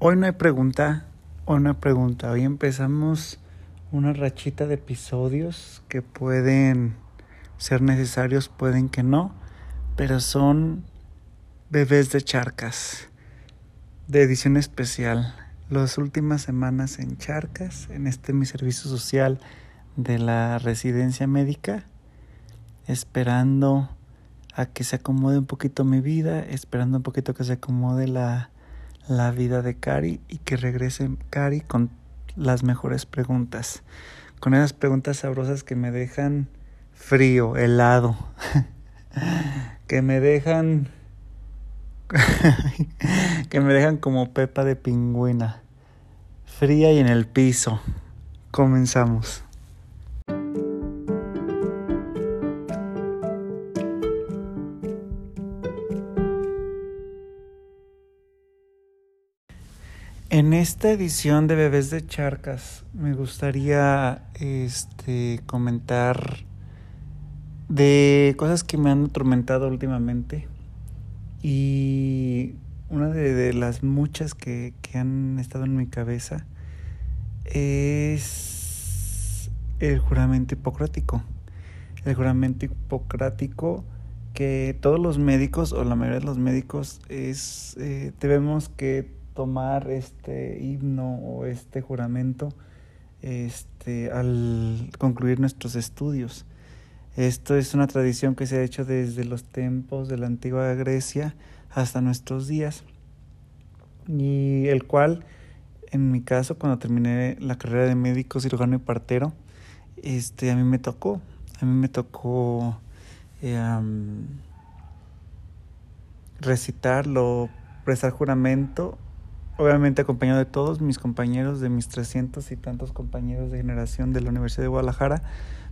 Hoy no hay pregunta, hoy no hay pregunta. Hoy empezamos una rachita de episodios que pueden ser necesarios, pueden que no, pero son bebés de charcas de edición especial. Las últimas semanas en Charcas, en este mi servicio social de la residencia médica, esperando a que se acomode un poquito mi vida, esperando un poquito que se acomode la la vida de Cari y que regrese Cari con las mejores preguntas. Con esas preguntas sabrosas que me dejan frío, helado. que me dejan que me dejan como pepa de pingüina. Fría y en el piso. Comenzamos. En esta edición de Bebés de Charcas me gustaría este, comentar de cosas que me han atormentado últimamente y una de, las muchas que, que, han estado en mi cabeza es el juramento hipocrático. El juramento hipocrático que todos los médicos o la mayoría de los médicos es eh, debemos que tomar este himno o este juramento este, al concluir nuestros estudios. Esto es una tradición que se ha hecho desde los tiempos de la antigua Grecia hasta nuestros días y el cual en mi caso cuando terminé la carrera de médico cirujano y partero este a mí me tocó a mí me tocó eh, recitarlo prestar juramento obviamente acompañado de todos mis compañeros, de mis 300 y tantos compañeros de generación de la Universidad de Guadalajara,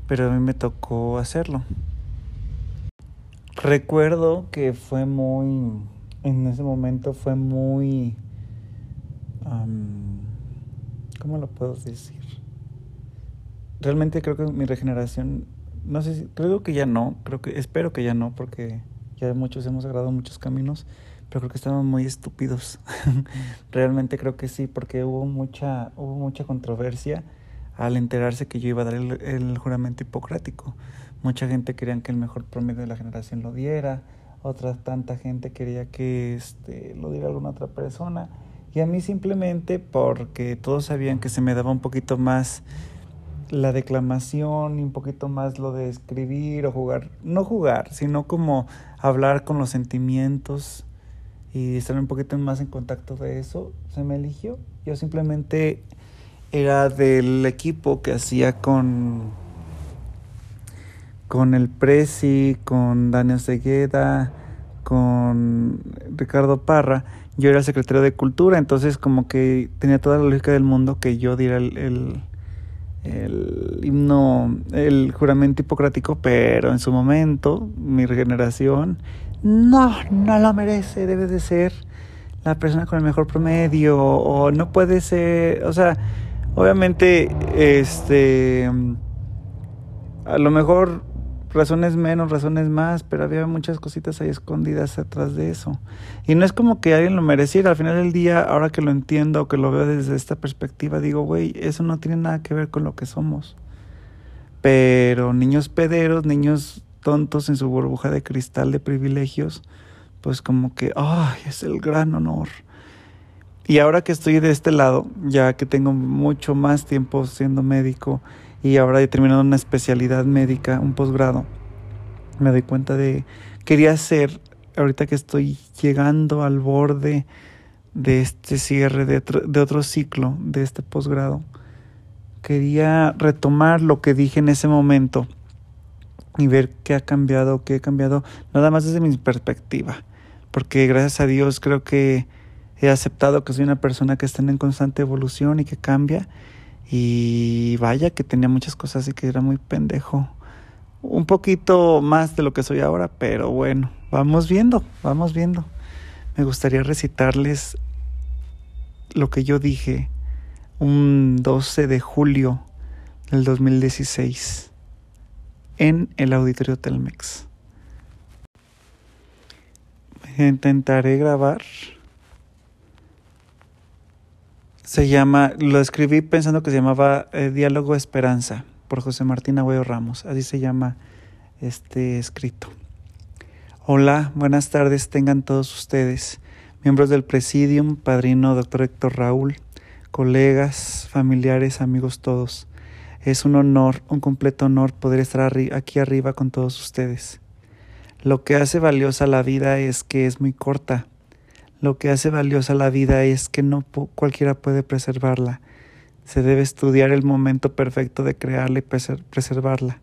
pero a mí me tocó hacerlo. Recuerdo que fue muy, en ese momento fue muy, ¿cómo lo puedo decir? Realmente creo que mi regeneración, no sé si, creo que ya no, creo que, espero que ya no, porque ya muchos hemos agarrado muchos caminos, pero creo que estamos muy estúpidos. Realmente creo que sí, porque hubo mucha, hubo mucha controversia al enterarse que yo iba a dar el, juramento hipocrático. Mucha gente quería que el mejor promedio de la generación lo diera, otra tanta gente quería que este, lo diera alguna otra persona. Y a mí simplemente porque todos sabían que se me daba un poquito más la declamación y un poquito más lo de escribir o jugar, no jugar, sino como hablar con los sentimientos y estar un poquito más en contacto de eso, se me eligió. Yo simplemente era del equipo que hacía con con el Prezi, con Daniel Segueda, con Ricardo Parra. Yo era secretario de Cultura, entonces como que tenía toda la lógica del mundo que yo diera el, el, el himno, el juramento hipocrático, pero en su momento, mi regeneración no, no lo merece, debe de ser la persona con el mejor promedio o no puede ser, o sea, obviamente, este, a lo mejor razones menos, razones más, pero había muchas cositas ahí escondidas atrás de eso. Y no es como que alguien lo mereciera, al final del día, ahora que lo entiendo, que lo veo desde esta perspectiva, digo, güey, eso no tiene nada que ver con lo que somos. Pero niños pederos, niños tontos en su burbuja de cristal de privilegios, pues como que, ay, es el gran honor. Y ahora que estoy de este lado, ya que tengo mucho más tiempo siendo médico y ahora he terminado una especialidad médica, un posgrado, me doy cuenta de, quería hacer, ahorita que estoy llegando al borde de este cierre de otro, de otro ciclo de este posgrado, quería retomar lo que dije en ese momento y ver qué ha cambiado, qué ha cambiado, nada más desde mi perspectiva, porque gracias a Dios creo que he aceptado que soy una persona que está en constante evolución y que cambia, y vaya que tenía muchas cosas y que era muy pendejo, un poquito más de lo que soy ahora, pero bueno, vamos viendo, vamos viendo. Me gustaría recitarles lo que yo dije un 12 de julio del 2016 en el auditorio Telmex. Intentaré grabar Se llama, lo escribí pensando que se llamaba eh, Diálogo Esperanza por José Martín Agüero Ramos, así se llama este escrito. Hola, buenas tardes tengan todos ustedes, miembros del Presidium, padrino doctor Héctor Raúl, colegas, familiares, amigos todos. Es un honor, un completo honor poder estar aquí arriba con todos ustedes. Lo que hace valiosa la vida es que es muy corta. Lo que hace valiosa la vida es que no cualquiera puede preservarla. Se debe estudiar el momento perfecto de crearla y preservarla.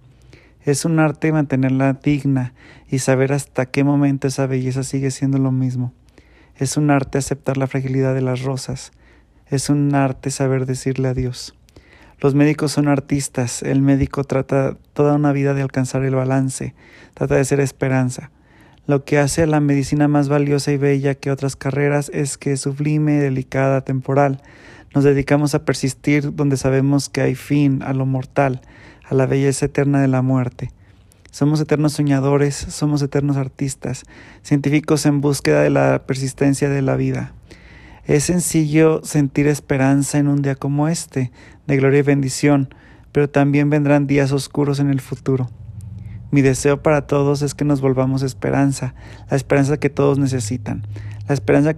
Es un arte mantenerla digna y saber hasta qué momento esa belleza sigue siendo lo mismo. Es un arte aceptar la fragilidad de las rosas. Es un arte saber decirle adiós. Los médicos son artistas, el médico trata toda una vida de alcanzar el balance, trata de ser esperanza. Lo que hace a la medicina más valiosa y bella que otras carreras es que es sublime, delicada, temporal. Nos dedicamos a persistir donde sabemos que hay fin a lo mortal, a la belleza eterna de la muerte. Somos eternos soñadores, somos eternos artistas, científicos en búsqueda de la persistencia de la vida. Es sencillo sentir esperanza en un día como este, de gloria y bendición, pero también vendrán días oscuros en el futuro. Mi deseo para todos es que nos volvamos esperanza, la esperanza que todos necesitan, la esperanza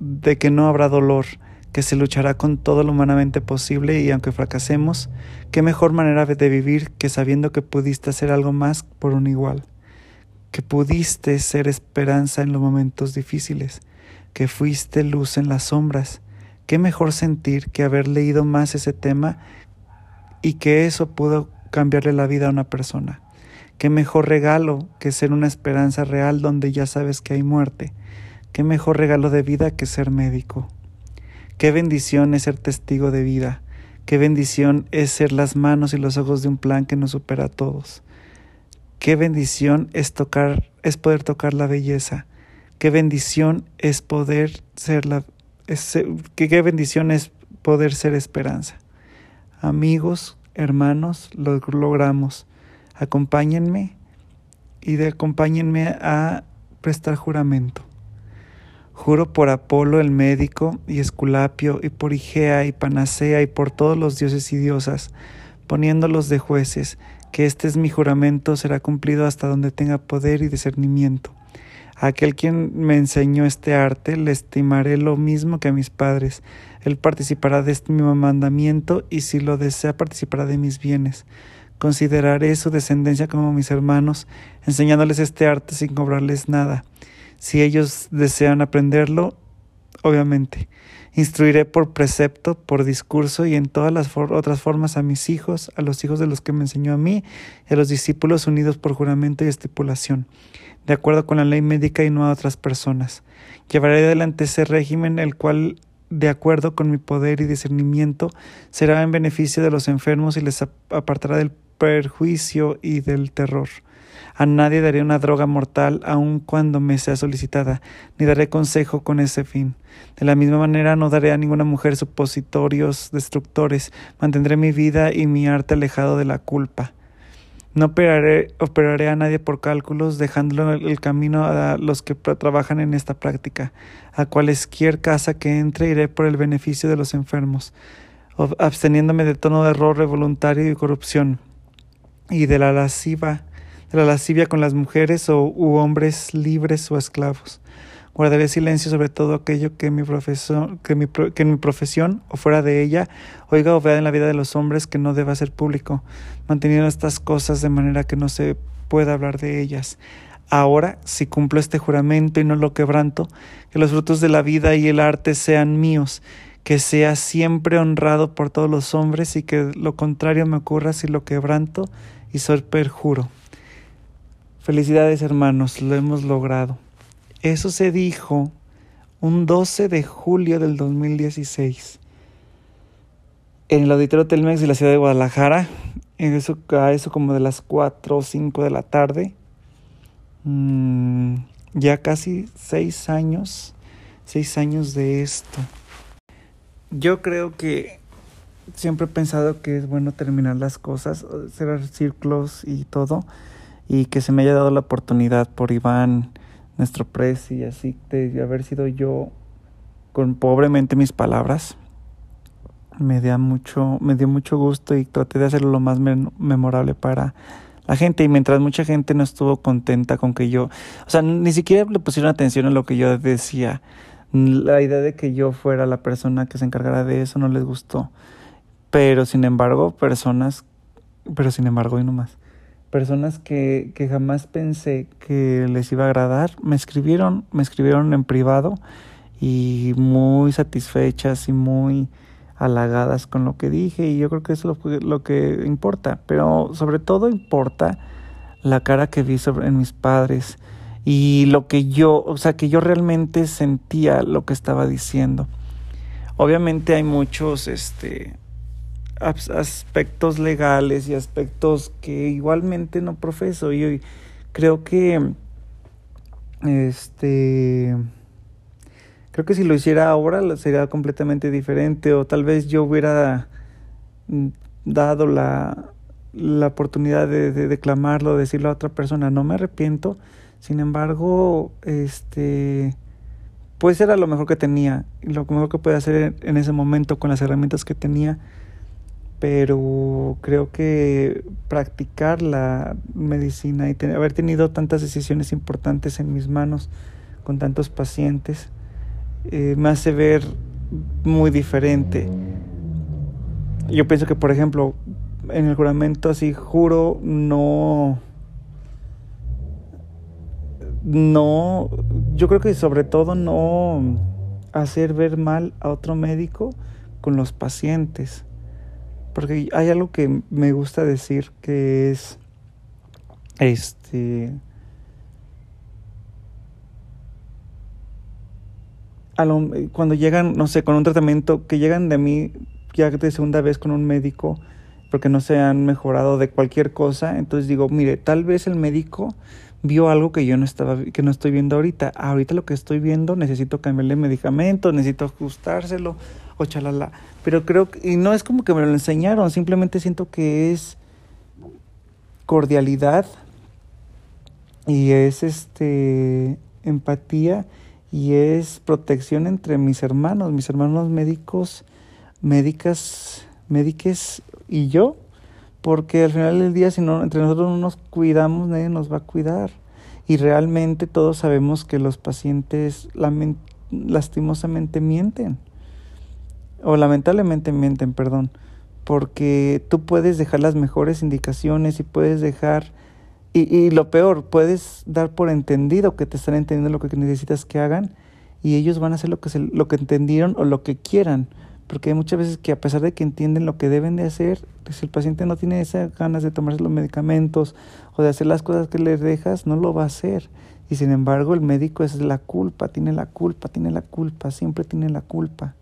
de que no habrá dolor, que se luchará con todo lo humanamente posible y aunque fracasemos, qué mejor manera de vivir que sabiendo que pudiste hacer algo más por un igual, que pudiste ser esperanza en los momentos difíciles, que fuiste luz en las sombras. Qué mejor sentir que haber leído más ese tema y que eso pudo cambiarle la vida a una persona. Qué mejor regalo que ser una esperanza real donde ya sabes que hay muerte. Qué mejor regalo de vida que ser médico. Qué bendición es ser testigo de vida. Qué bendición es ser las manos y los ojos de un plan que nos supera a todos. Qué bendición es tocar, es poder tocar la belleza, Qué bendición es poder ser la qué, bendición es poder ser esperanza. Amigos, hermanos, lo logramos. Acompáñenme y de, acompáñenme a prestar juramento. Juro por Apolo el médico y Esculapio y por Igea y Panacea y por todos los dioses y diosas, poniéndolos de jueces, que este es mi juramento será cumplido hasta donde tenga poder y discernimiento aquel quien me enseñó este arte le estimaré lo mismo que a mis padres. Él participará de este mi mandamiento y si lo desea participará de mis bienes. Consideraré su descendencia como mis hermanos, enseñándoles este arte sin cobrarles nada. Si ellos desean aprenderlo, obviamente. Instruiré por precepto, por discurso y en todas las otras formas a mis hijos, a los hijos de los que me enseñó a mí y a los discípulos unidos por juramento y estipulación de acuerdo con la ley médica y no a otras personas. Llevaré adelante ese régimen, el cual, de acuerdo con mi poder y discernimiento, será en beneficio de los enfermos y les apartará del perjuicio y del terror. A nadie daré una droga mortal aun cuando me sea solicitada, ni daré consejo con ese fin. De la misma manera no daré a ninguna mujer supositorios destructores, mantendré mi vida y mi arte alejado de la culpa. No operaré, operaré a nadie por cálculos, dejándolo el camino a los que trabajan en esta práctica. A cualesquier casa que entre iré por el beneficio de los enfermos, absteniéndome de tono de error voluntario y corrupción, y de la lasciva, la lascivia con las mujeres o u hombres libres o esclavos. Guardaré silencio sobre todo aquello que, mi profesión, que, mi, que en mi profesión o fuera de ella oiga o vea en la vida de los hombres que no deba ser público, manteniendo estas cosas de manera que no se pueda hablar de ellas. Ahora, si cumplo este juramento y no lo quebranto, que los frutos de la vida y el arte sean míos, que sea siempre honrado por todos los hombres y que lo contrario me ocurra si lo quebranto y soy perjuro. Felicidades hermanos, lo hemos logrado. Eso se dijo un 12 de julio del 2016 en el auditorio Telmex de la ciudad de Guadalajara, eso, a eso como de las 4 o 5 de la tarde. Mm, ya casi seis años, seis años de esto. Yo creo que siempre he pensado que es bueno terminar las cosas, cerrar círculos y todo, y que se me haya dado la oportunidad por Iván nuestro precio y así de haber sido yo con pobremente mis palabras me dio mucho, me dio mucho gusto y traté de hacerlo lo más memorable para la gente y mientras mucha gente no estuvo contenta con que yo, o sea, ni siquiera le pusieron atención a lo que yo decía. La idea de que yo fuera la persona que se encargara de eso no les gustó. Pero sin embargo, personas, pero sin embargo, y no más, personas que, que jamás pensé que les iba a agradar, me escribieron, me escribieron en privado y muy satisfechas y muy halagadas con lo que dije y yo creo que es lo, lo que importa, pero sobre todo importa la cara que vi sobre, en mis padres y lo que yo, o sea, que yo realmente sentía lo que estaba diciendo. Obviamente hay muchos este aspectos legales y aspectos que igualmente no profeso. Y creo que este Creo que si lo hiciera ahora sería completamente diferente. O tal vez yo hubiera mm, dado la, la oportunidad de, declamarlo, de decirlo a otra persona. No me arrepiento, sin embargo, este, pues era lo mejor que tenía, lo mejor que pude hacer en ese momento con las herramientas que tenía, pero creo que practicar la medicina y haber tenido tantas decisiones importantes en mis manos con tantos pacientes, eh, me hace ver muy diferente. Yo pienso que, por ejemplo, en el juramento así juro no... No, yo creo que sobre todo no hacer ver mal a otro médico con los pacientes. Porque hay algo que me gusta decir que es, este, cuando llegan, no sé, con un tratamiento, que llegan de mí ya de segunda vez con un médico, porque no se han mejorado de cualquier cosa, entonces digo, mire, tal vez el médico vio algo que yo no estaba, que no estoy viendo ahorita. Ahorita lo que estoy viendo, necesito cambiarle medicamento, necesito ajustárselo, o. Pero creo que, y no es como que me lo enseñaron, simplemente siento que es cordialidad y es este empatía y es protección entre mis hermanos, mis hermanos médicos, médicas, médiques y yo, porque al final del día si no entre nosotros no nos cuidamos, nadie nos va a cuidar. Y realmente todos sabemos que los pacientes lastimosamente mienten. O lamentablemente mienten, perdón. Porque tú puedes dejar las mejores indicaciones y puedes dejar y, y, lo peor, puedes dar por entendido que te están entendiendo lo que necesitas que hagan y ellos van a hacer lo que, se, lo que entendieron o lo que quieran. Porque hay muchas veces que a pesar de que entienden lo que deben de hacer, si el paciente no tiene esas ganas de tomarse los medicamentos o de hacer las cosas que le dejas, no lo va a hacer. Y sin embargo el médico es la culpa, tiene la culpa, tiene la culpa, siempre tiene la culpa.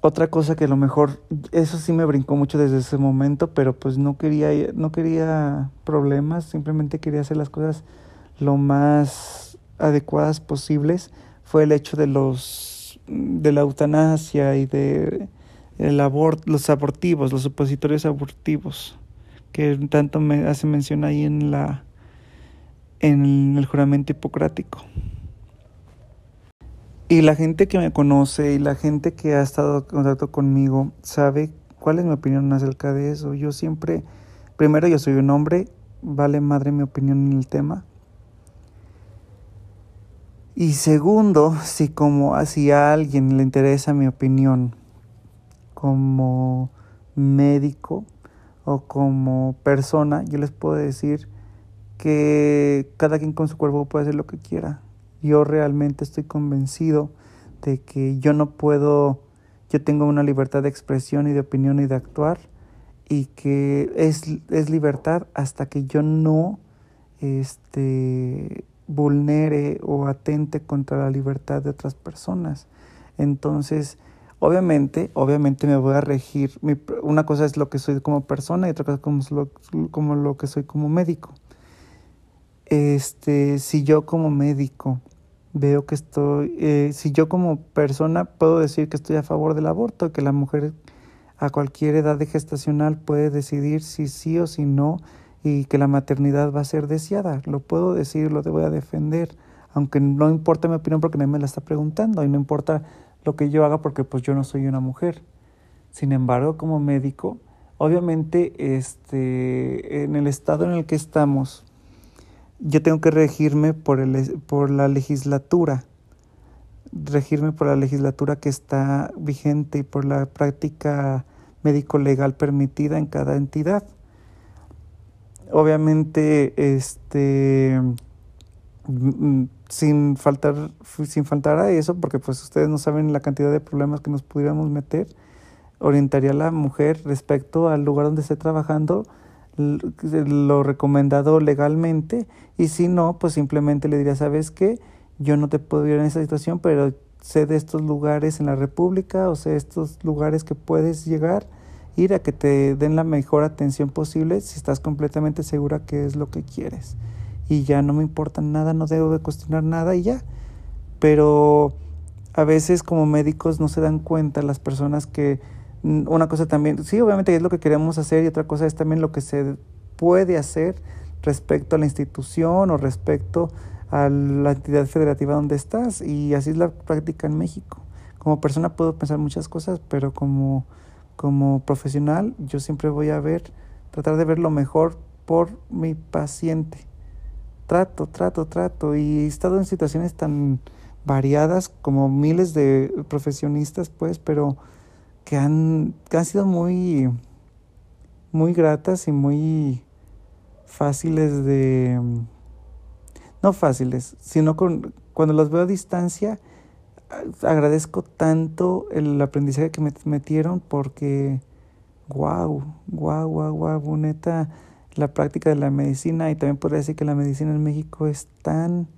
Otra cosa que a lo mejor, eso sí me brincó mucho desde ese momento, pero pues no quería, no quería problemas, simplemente quería hacer las cosas lo más adecuadas posibles, fue el hecho de los de la eutanasia y de el abort, los abortivos, los supositorios abortivos, que tanto me hace mención ahí en la en el juramento hipocrático. Y la gente que me conoce y la gente que ha estado en contacto conmigo sabe cuál es mi opinión acerca de eso. Yo siempre, primero yo soy un hombre, vale madre mi opinión en el tema. Y segundo, si como si a alguien le interesa mi opinión como médico o como persona, yo les puedo decir que cada quien con su cuerpo puede hacer lo que quiera. Yo realmente estoy convencido de que yo no puedo, yo tengo una libertad de expresión y de opinión y de actuar y que es, es libertad hasta que yo no este, vulnere o atente contra la libertad de otras personas. Entonces, obviamente, obviamente me voy a regir. una cosa es lo que soy como persona y otra cosa como lo, como lo que soy como médico. Este, si yo como médico veo que estoy, eh, si yo como persona puedo decir que estoy a favor del aborto, que la mujer a cualquier edad de gestacional puede decidir si sí o si no y que la maternidad va a ser deseada. Lo puedo decir, lo voy a defender, aunque no importa mi opinión porque nadie me la está preguntando y no importa lo que yo haga porque pues yo no soy una mujer. Sin embargo, como médico, obviamente este, en el estado en el que estamos, yo tengo que regirme por, el, por la legislatura, regirme por la legislatura que está vigente y por la práctica médico-legal permitida en cada entidad. Obviamente, este, mm, sin faltar, sin faltar a eso, porque pues ustedes no saben la cantidad de problemas que nos pudiéramos meter, orientaría a la mujer respecto al lugar donde esté trabajando lo recomendado legalmente y si no, pues simplemente le diría, ¿sabes qué? Yo no te puedo ir en esa situación, pero sé de estos lugares en la República o sé de estos lugares que puedes llegar, ir a que te den la mejor atención posible si estás completamente segura que es lo que quieres. Y ya no me importa nada, no debo de cuestionar nada y ya. Pero a veces como médicos no se dan cuenta las personas que una cosa también, sí, obviamente es lo que queremos hacer y otra cosa es también lo que se puede hacer respecto a la institución o respecto a la entidad federativa donde estás y así es la práctica en México. Como persona puedo pensar muchas cosas, pero como, como profesional yo siempre voy a ver, tratar de ver lo mejor por mi paciente. Trato, trato, trato y he estado en situaciones tan variadas como miles de profesionistas, pues, pero que han, que han sido muy, muy gratas y muy fáciles de... No fáciles, sino con, cuando las veo a distancia, agradezco tanto el aprendizaje que me metieron porque, wow, wow, wow, wow, neta, la práctica de la medicina y también podría decir que la medicina en México es tan,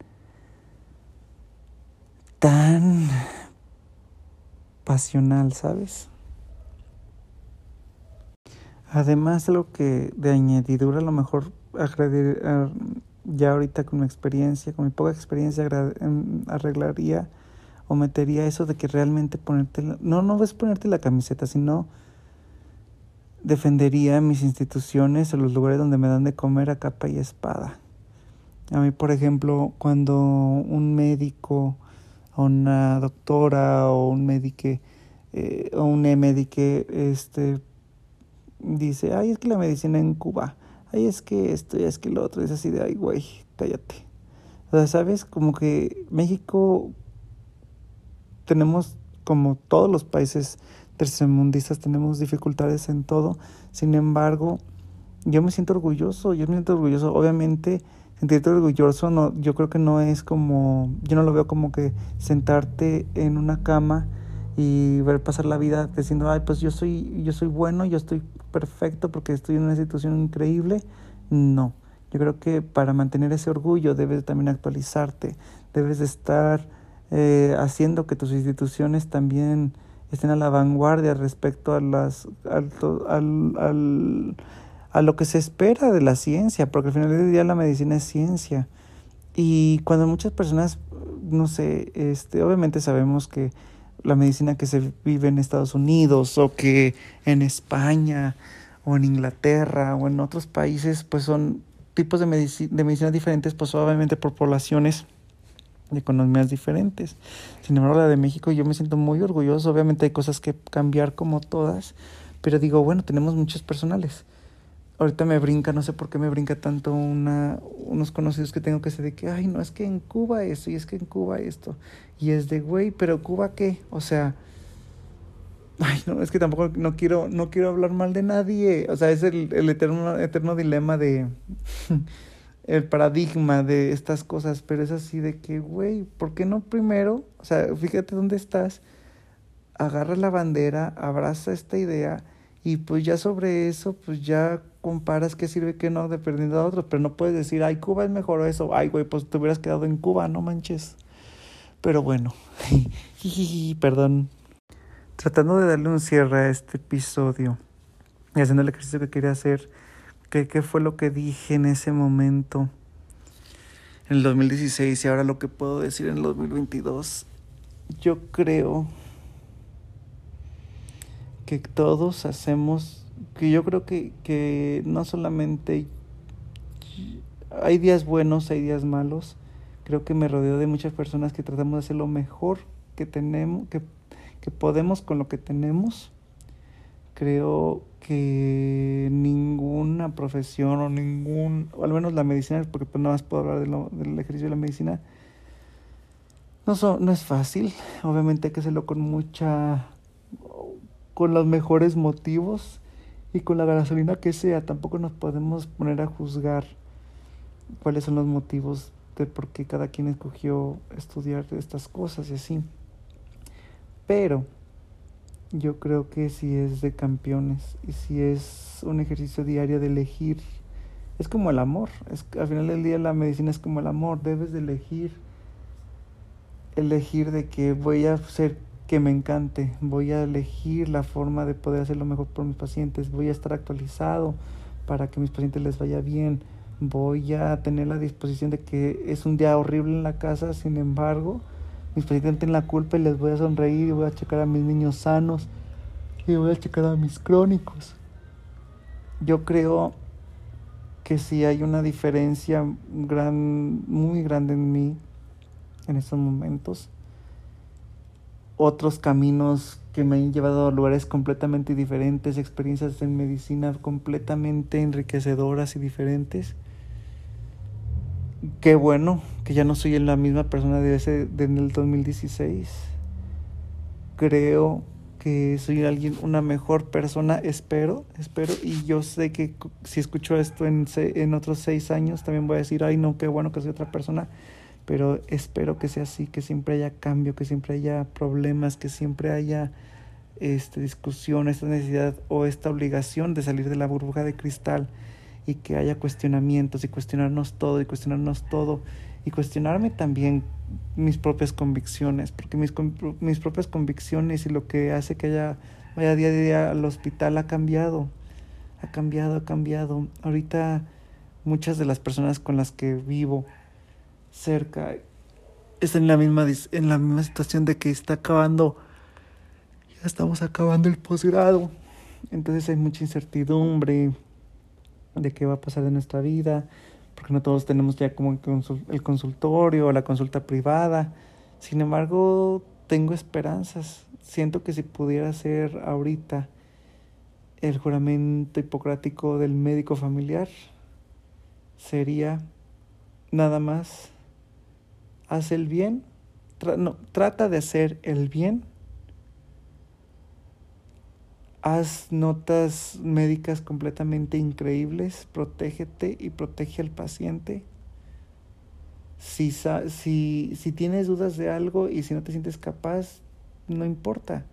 tan pasional, ¿sabes? Además, algo que de añadidura, a lo mejor ya ahorita con mi experiencia, con mi poca experiencia, em, arreglaría o metería eso de que realmente ponerte, no, no es ponerte la camiseta, sino defendería mis instituciones o los lugares donde me dan de comer a capa y espada. A mí, por ejemplo, cuando un médico o una doctora o un médico eh, o un médico este dice, ay, es que la medicina en Cuba, ay, es que esto, es que lo otro, es así de, ay, güey, cállate. O sea, ¿sabes? Como que México tenemos, como todos los países tercermundistas, tenemos dificultades en todo. Sin embargo, yo me siento orgulloso, yo me siento orgulloso. Obviamente, sentirte orgulloso, no, yo creo que no es como, yo no lo veo como que sentarte en una cama y ver pasar la vida diciendo, ay, pues yo soy, yo soy bueno, yo estoy perfecto porque estoy en una situación increíble. No, yo creo que para mantener ese orgullo debes también actualizarte, debes de estar eh, haciendo que tus instituciones también estén a la vanguardia respecto a las al, al, a lo que se espera de la ciencia, porque al final del día la medicina es ciencia. Y cuando muchas personas, no sé, este, obviamente sabemos que la medicina que se vive en Estados Unidos o que en España o en Inglaterra o en otros países, pues son tipos de, medicina, de medicinas diferentes, pues obviamente por poblaciones de economías diferentes. Sin embargo, la de México yo me siento muy orgulloso. Obviamente hay cosas que cambiar como todas, pero digo, bueno, tenemos muchos personales ahorita me brinca, no sé por qué me brinca tanto una, unos conocidos que tengo que ser de que, ay, no, es que en Cuba esto, y es que en Cuba esto, y es de, güey, pero Cuba qué, o sea, ay, no, es que tampoco no quiero, no quiero hablar mal de nadie, o sea, es el, el eterno, eterno dilema de, el paradigma de estas cosas, pero es así de que, güey, ¿por qué no primero, o sea, fíjate dónde estás, agarra la bandera, abraza esta idea, y pues ya sobre eso, pues ya comparas qué sirve qué no dependiendo de otros, pero no puedes decir, ay, Cuba es mejor o eso, ay, güey, pues te hubieras quedado en Cuba, no manches. Pero bueno, perdón. Tratando de darle un cierre a este episodio y haciendo el ejercicio que quería hacer, ¿qué, qué fue lo que dije en ese momento? En el 2016 y ahora lo que puedo decir en el 2022. Yo creo que todos hacemos, que yo creo que, que no solamente hay días buenos, hay días malos, creo que me rodeo de muchas personas que tratamos de hacer lo mejor que tenemos, que, que podemos con lo que tenemos, creo que ninguna profesión o ningún, o al menos la medicina, porque pues nada más puedo hablar del ejercicio de la medicina, no, no es fácil, obviamente hay que hacerlo con mucha, con los mejores motivos y con la gasolina que sea, tampoco nos podemos poner a juzgar cuáles son los motivos de por qué cada quien escogió estudiar estas cosas y así. Pero yo creo que si es de campeones y si es un ejercicio diario de elegir, es como el amor, es, al final del día la medicina es como el amor, debes de elegir, elegir de que voy a hacer que me encante, voy a elegir la forma de poder hacer lo mejor por mis pacientes, voy a estar actualizado para que mis pacientes les vaya bien, voy a tener la disposición de que es un día horrible en la casa, sin embargo, mis pacientes tienen la culpa y les voy a sonreír y voy a checar a mis niños sanos y voy a checar a mis crónicos. Yo creo que sí hay una diferencia gran, muy grande en mí en estos momentos. Otros caminos que me han llevado a lugares completamente diferentes, experiencias en medicina completamente enriquecedoras y diferentes qué bueno que ya no soy la misma persona de ese del 2016. Creo que soy alguien, una mejor persona, espero, espero, y yo sé que si escucho esto en, en otros seis años, también voy a decir, ay no, qué bueno que soy otra persona, pero espero que sea así, que siempre haya cambio, que siempre haya problemas, que siempre haya este, discusión, esta necesidad o esta obligación de salir de la burbuja de cristal y que haya cuestionamientos y cuestionarnos todo y cuestionarnos todo y cuestionarme también mis propias convicciones, porque mis, mis propias convicciones y lo que hace que haya, vaya día a día al hospital ha cambiado, ha cambiado, ha cambiado. Ahorita muchas de las personas con las que vivo cerca están en la misma, en la misma situación de que está acabando, ya estamos acabando el posgrado, entonces hay mucha incertidumbre, de qué va a pasar en nuestra vida, porque no todos tenemos ya como el consultorio o la consulta privada. Sin embargo, tengo esperanzas. Siento que si pudiera ser ahorita el juramento hipocrático del médico familiar, sería nada más, haz el bien, no, trata de hacer el bien Haz notas médicas completamente increíbles, protégete y protege al paciente. Si, si, si tienes dudas de algo y si no te sientes capaz, no importa.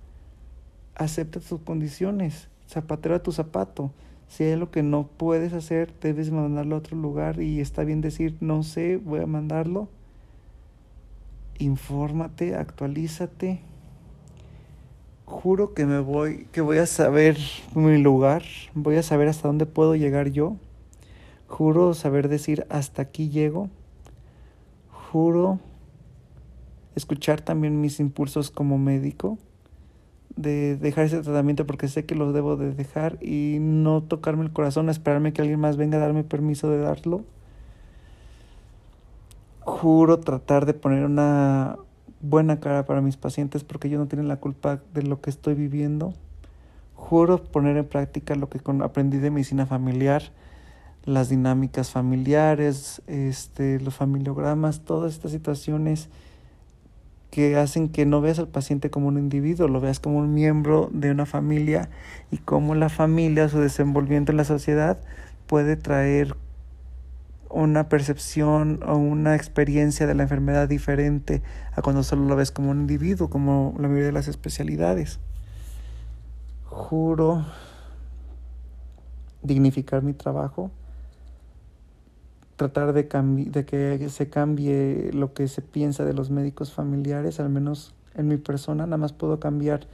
Acepta tus condiciones, zapatero a tu zapato. Si hay algo que no puedes hacer, debes mandarlo a otro lugar y está bien decir, no sé, voy a mandarlo. Infórmate, actualízate juro que me voy, que voy a saber mi lugar, voy a saber hasta dónde puedo llegar yo. Juro saber decir hasta aquí llego. Juro escuchar también mis impulsos como médico, de dejar ese tratamiento porque sé que los debo de dejar y no tocarme el corazón, esperarme que alguien más venga a darme permiso de darlo. Juro tratar de poner una, buena cara para mis pacientes porque ellos no tienen la culpa de lo que estoy viviendo. Juro poner en práctica lo que aprendí de medicina familiar, las dinámicas familiares, este, los familiogramas, todas estas situaciones que hacen que no veas al paciente como un individuo, lo veas como un miembro de una familia y cómo la familia, su desenvolvimiento en la sociedad puede traer una percepción o una experiencia de la enfermedad diferente a cuando solo lo ves como un individuo, como la mayoría de las especialidades. Juro dignificar mi trabajo, tratar de, que se cambie lo que se piensa de los médicos familiares, al menos en mi persona, nada más puedo cambiar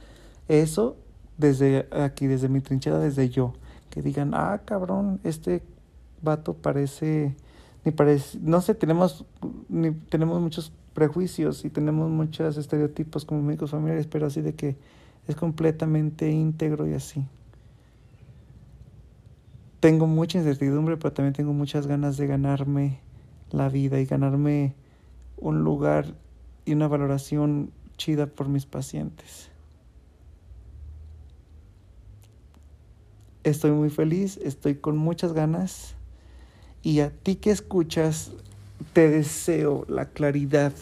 eso desde aquí, desde mi trinchera, desde yo. Que digan, ah, cabrón, este vato parece ni no sé, tenemos, ni, tenemos muchos prejuicios y tenemos muchos estereotipos como médicos familiares, pero así de que es completamente íntegro y así. Tengo mucha incertidumbre, pero también tengo muchas ganas de ganarme la vida y ganarme un lugar y una valoración chida por mis pacientes. Estoy muy feliz, estoy con muchas ganas. Y a ti que escuchas, te deseo la claridad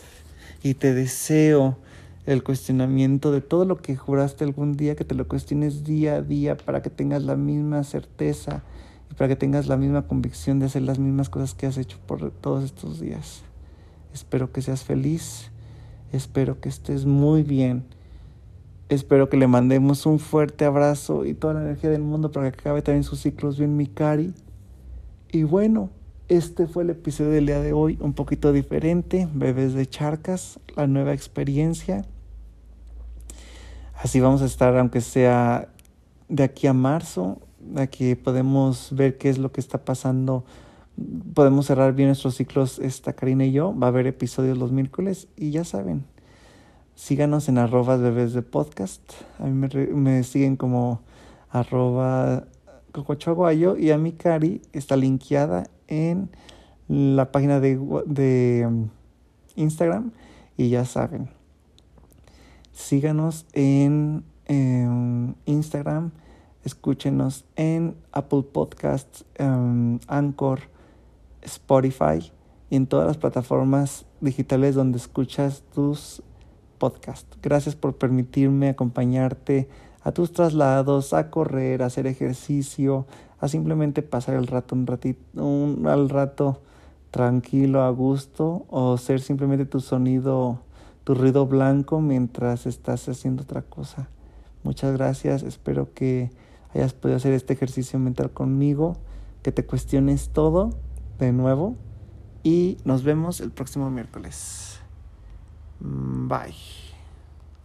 y te deseo el cuestionamiento de todo lo que juraste algún día, que te lo cuestiones día a día para que tengas la misma certeza y para que tengas la misma convicción de hacer las mismas cosas que has hecho por todos estos días. Espero que seas feliz, espero que estés muy bien, espero que le mandemos un fuerte abrazo y toda la energía del mundo para que acabe también sus ciclos bien mi cari. Y bueno, este fue el episodio del día de hoy, un poquito diferente, Bebés de Charcas, la nueva experiencia. Así vamos a estar, aunque sea de aquí a marzo, aquí podemos ver qué es lo que está pasando. Podemos cerrar bien nuestros ciclos, esta Karina y yo. Va a haber episodios los miércoles y ya saben, síganos en arrobas bebés de podcast. A mí me, me siguen como arroba cocochoaguayo y a mi Cari está linkeada en la página de, de um, Instagram y ya saben, síganos en, Instagram, escúchenos en Apple Podcasts, um, Anchor, Spotify y en todas las plataformas digitales donde escuchas tus podcasts. Gracias por permitirme acompañarte a tus traslados, a correr, a hacer ejercicio, a simplemente pasar el rato un ratito, un, al rato tranquilo, a gusto, o ser simplemente tu sonido, tu ruido blanco mientras estás haciendo otra cosa. Muchas gracias, espero que hayas podido hacer este ejercicio mental conmigo, que te cuestiones todo de nuevo y nos vemos el próximo miércoles. Bye.